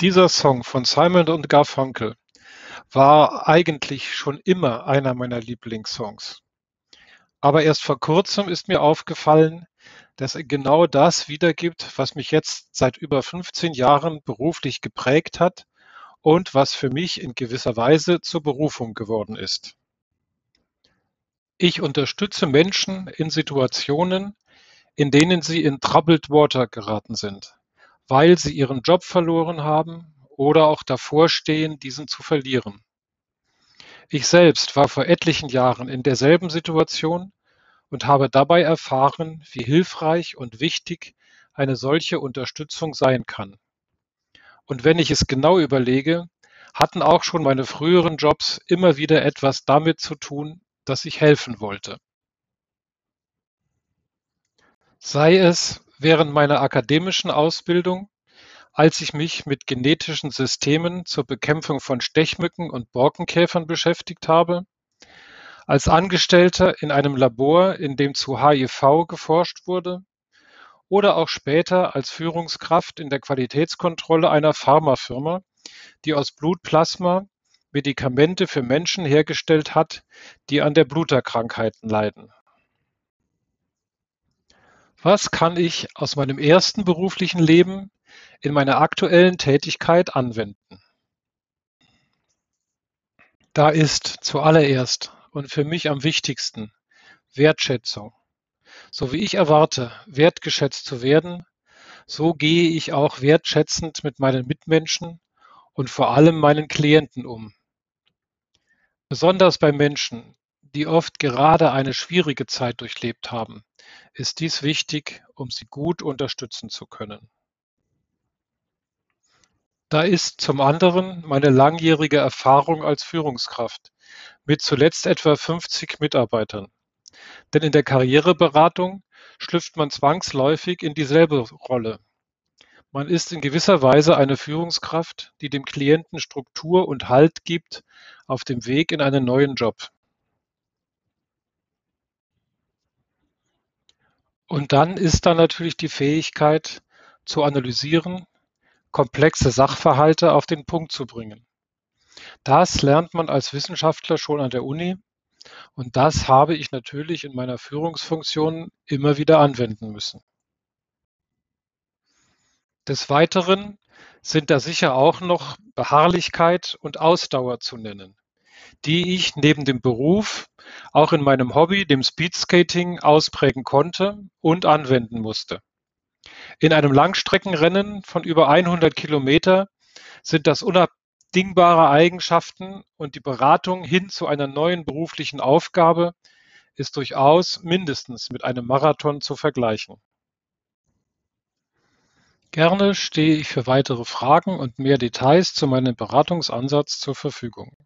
Dieser Song von Simon und Garfunkel war eigentlich schon immer einer meiner Lieblingssongs. Aber erst vor kurzem ist mir aufgefallen, dass er genau das wiedergibt, was mich jetzt seit über 15 Jahren beruflich geprägt hat und was für mich in gewisser Weise zur Berufung geworden ist. Ich unterstütze Menschen in Situationen, in denen sie in troubled water geraten sind, weil sie ihren Job verloren haben oder auch davor stehen, diesen zu verlieren. Ich selbst war vor etlichen Jahren in derselben Situation und habe dabei erfahren, wie hilfreich und wichtig eine solche Unterstützung sein kann. Und wenn ich es genau überlege, hatten auch schon meine früheren Jobs immer wieder etwas damit zu tun, dass ich helfen wollte. Sei es während meiner akademischen Ausbildung, als ich mich mit genetischen Systemen zur Bekämpfung von Stechmücken und Borkenkäfern beschäftigt habe, als Angestellter in einem Labor, in dem zu HIV geforscht wurde, oder auch später als Führungskraft in der Qualitätskontrolle einer Pharmafirma, die aus Blutplasma Medikamente für Menschen hergestellt hat, die an der Bluterkrankheiten leiden. Was kann ich aus meinem ersten beruflichen Leben in meiner aktuellen Tätigkeit anwenden? Da ist zuallererst und für mich am wichtigsten Wertschätzung. So wie ich erwarte, wertgeschätzt zu werden, so gehe ich auch wertschätzend mit meinen Mitmenschen und vor allem meinen Klienten um. Besonders bei Menschen, die oft gerade eine schwierige Zeit durchlebt haben, ist dies wichtig, um sie gut unterstützen zu können. Da ist zum anderen meine langjährige Erfahrung als Führungskraft mit zuletzt etwa 50 Mitarbeitern. Denn in der Karriereberatung schlüpft man zwangsläufig in dieselbe Rolle. Man ist in gewisser Weise eine Führungskraft, die dem Klienten Struktur und Halt gibt auf dem Weg in einen neuen Job. Und dann ist da natürlich die Fähigkeit zu analysieren, komplexe Sachverhalte auf den Punkt zu bringen. Das lernt man als Wissenschaftler schon an der Uni und das habe ich natürlich in meiner Führungsfunktion immer wieder anwenden müssen. Des Weiteren sind da sicher auch noch Beharrlichkeit und Ausdauer zu nennen, die ich neben dem Beruf auch in meinem Hobby, dem Speedskating, ausprägen konnte und anwenden musste. In einem Langstreckenrennen von über 100 Kilometer sind das unabdingbare Eigenschaften und die Beratung hin zu einer neuen beruflichen Aufgabe ist durchaus mindestens mit einem Marathon zu vergleichen. Gerne stehe ich für weitere Fragen und mehr Details zu meinem Beratungsansatz zur Verfügung.